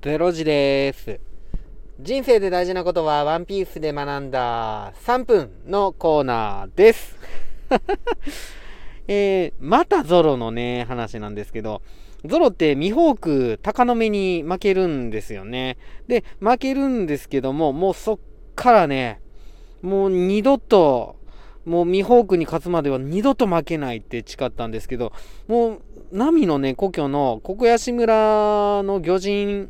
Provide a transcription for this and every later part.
ゼロ時です。人生で大事なことはワンピースで学んだ3分のコーナーです。えー、またゾロのね、話なんですけど、ゾロってミホーク鷹の目に負けるんですよね。で、負けるんですけども、もうそっからね、もう二度と、もうミホークに勝つまでは二度と負けないって誓ったんですけど、もう、ナミのね、故郷のココヤシ村の魚人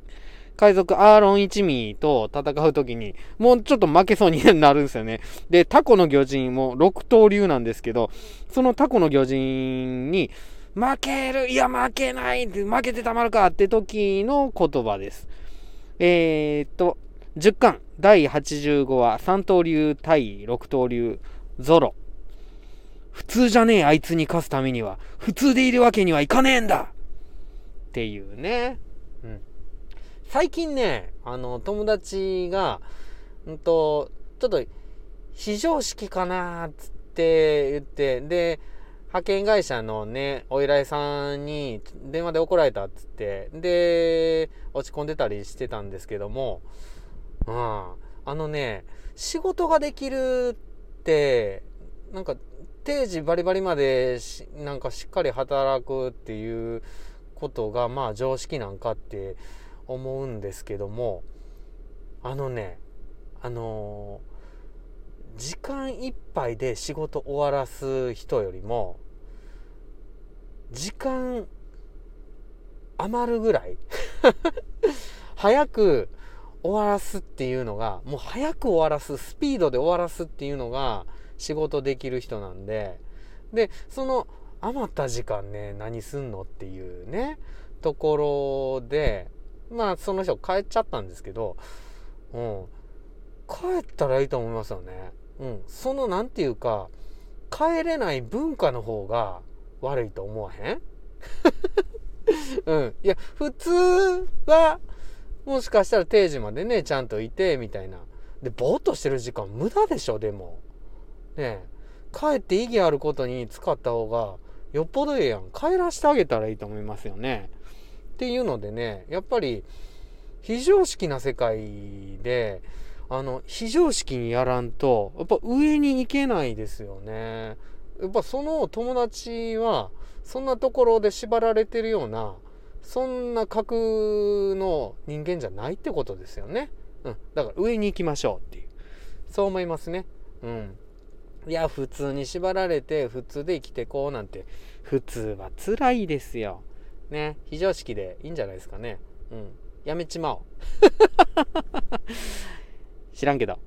海賊アーロン一味と戦うときに、もうちょっと負けそうになるんですよね。で、タコの魚人も六刀流なんですけど、そのタコの魚人に、負けるいや、負けない負けてたまるかって時の言葉です。えー、っと、10巻、第85話、三刀流対六刀流、ゾロ。普通じゃねえあいつに勝つためには、普通でいるわけにはいかねえんだっていうね。うん。最近ね、あの、友達が、うんと、ちょっと、非常識かなっつって言って、で、派遣会社のね、お依頼さんに電話で怒られたっつって、で、落ち込んでたりしてたんですけども、うん。あのね、仕事ができるって、なんか、定時バリバリまでし、なんかしっかり働くっていうことが、まあ常識なんかって思うんですけども、あのね、あのー時間いっぱいで仕事終わらす人よりも、時間余るぐらい 早く終わらすっていうのが、もう早く終わらす、スピードで終わらすっていうのが仕事できる人なんで、で、その余った時間ね、何すんのっていうね、ところで、まあその人帰っちゃったんですけど、うん、帰ったらいいと思いますよね。うん、そのなんていうか、帰れない文化の方が悪いと思わへん？うん。いや、普通は、もしかしたら定時までね、ちゃんといて、みたいな。で、ぼーっとしてる時間無駄でしょ、でも。ねえ。帰って意義あることに使った方が、よっぽどええやん。帰らしてあげたらいいと思いますよね。っていうのでね、やっぱり、非常識な世界で、あの、非常識にやらんと、やっぱ上に行けないですよね。やっぱその友達は、そんなところで縛られてるような、そんな格の人間じゃないってことですよね。うん。だから上に行きましょうっていう。そう思いますね。うん。いや、普通に縛られて、普通で生きてこうなんて、普通は辛いですよ。ね。非常識でいいんじゃないですかね。うん。やめちまおう。知らんけど。